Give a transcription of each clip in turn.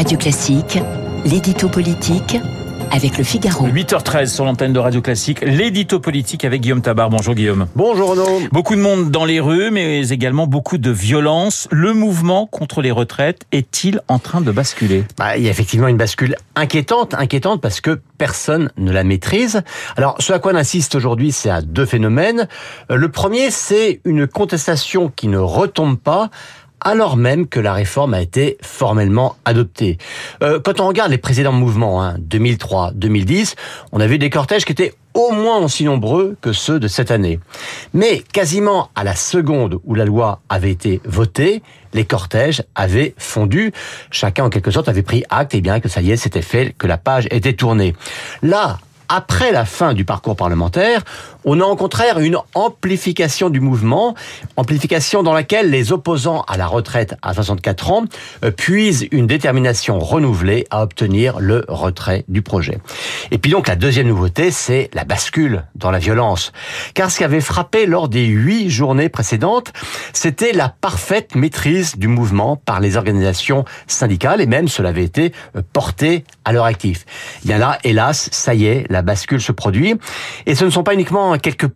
Radio Classique, l'édito politique avec le Figaro. 8h13 sur l'antenne de Radio Classique, l'édito politique avec Guillaume Tabar. Bonjour Guillaume. Bonjour Renaud. Beaucoup de monde dans les rues, mais également beaucoup de violence. Le mouvement contre les retraites est-il en train de basculer? Bah, Il y a effectivement une bascule inquiétante, inquiétante parce que personne ne la maîtrise. Alors, ce à quoi on insiste aujourd'hui, c'est à deux phénomènes. Euh, le premier, c'est une contestation qui ne retombe pas alors même que la réforme a été formellement adoptée. Euh, quand on regarde les précédents mouvements, hein, 2003, 2010, on a vu des cortèges qui étaient au moins aussi nombreux que ceux de cette année. Mais quasiment à la seconde où la loi avait été votée, les cortèges avaient fondu. Chacun, en quelque sorte, avait pris acte, et eh bien que ça y est, c'était fait, que la page était tournée. Là, après la fin du parcours parlementaire, on a au contraire une amplification du mouvement, amplification dans laquelle les opposants à la retraite à 64 ans euh, puisent une détermination renouvelée à obtenir le retrait du projet. Et puis donc la deuxième nouveauté, c'est la bascule dans la violence. Car ce qui avait frappé lors des huit journées précédentes, c'était la parfaite maîtrise du mouvement par les organisations syndicales et même cela avait été euh, porté à leur actif. A là, hélas, ça y est, la bascule se produit. Et ce ne sont pas uniquement quelques,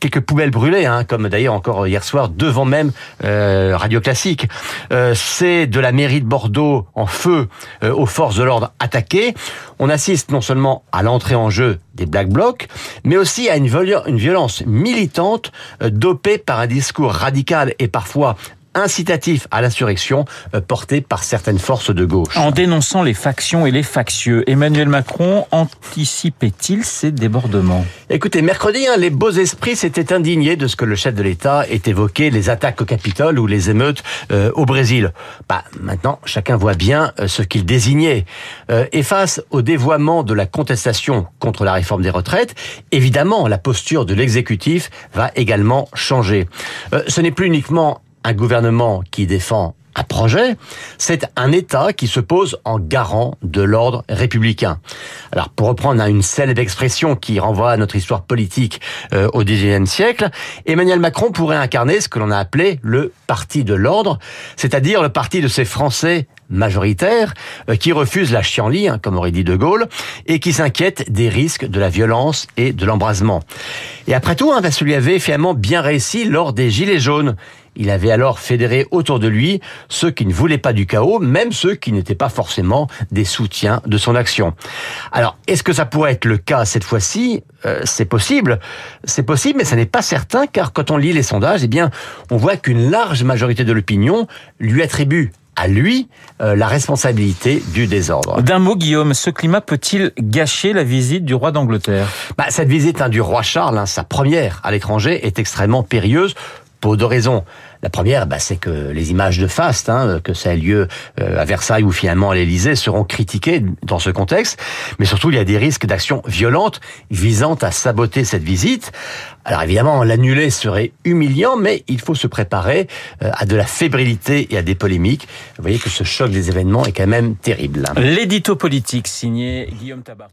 quelques poubelles brûlées, hein, comme d'ailleurs encore hier soir devant même euh, Radio Classique. Euh, c'est de la mairie de Bordeaux en feu euh, aux forces de l'ordre attaquées. On assiste non seulement à l'entrée en jeu des Black Blocs, mais aussi à une, une violence militante dopée par un discours radical et parfois incitatif à l'insurrection euh, porté par certaines forces de gauche. En dénonçant les factions et les factieux, Emmanuel Macron anticipait-il ces débordements? Écoutez, mercredi, hein, les beaux esprits s'étaient indignés de ce que le chef de l'État ait évoqué, les attaques au Capitole ou les émeutes euh, au Brésil. Bah, maintenant, chacun voit bien euh, ce qu'il désignait. et face au dévoiement de la contestation contre la réforme des retraites, évidemment, la posture de l'exécutif va également changer. ce n'est plus uniquement un gouvernement qui défend un projet, c'est un État qui se pose en garant de l'ordre républicain. Alors, pour reprendre une célèbre expression qui renvoie à notre histoire politique euh, au XIXe siècle, Emmanuel Macron pourrait incarner ce que l'on a appelé le parti de l'ordre, c'est-à-dire le parti de ces Français majoritaires euh, qui refusent la chienlit, hein, comme aurait dit De Gaulle, et qui s'inquiètent des risques de la violence et de l'embrasement. Et après tout, hein, lui avait finalement bien réussi lors des Gilets jaunes. Il avait alors fédéré autour de lui ceux qui ne voulaient pas du chaos, même ceux qui n'étaient pas forcément des soutiens de son action. Alors, est-ce que ça pourrait être le cas cette fois-ci? Euh, C'est possible, c'est possible, mais ça n'est pas certain, car quand on lit les sondages, eh bien, on voit qu'une large majorité de l'opinion lui attribue à lui euh, la responsabilité du désordre. D'un mot, Guillaume, ce climat peut-il gâcher la visite du roi d'Angleterre? Bah, Cette visite hein, du roi Charles, hein, sa première à l'étranger, est extrêmement périlleuse pour deux raisons. La première, bah, c'est que les images de faste, hein, que ça ait lieu euh, à Versailles ou finalement à l'Élysée, seront critiquées dans ce contexte. Mais surtout, il y a des risques d'actions violentes visant à saboter cette visite. Alors évidemment, l'annuler serait humiliant, mais il faut se préparer euh, à de la fébrilité et à des polémiques. Vous voyez que ce choc des événements est quand même terrible. L'édito politique signé Guillaume Tabar.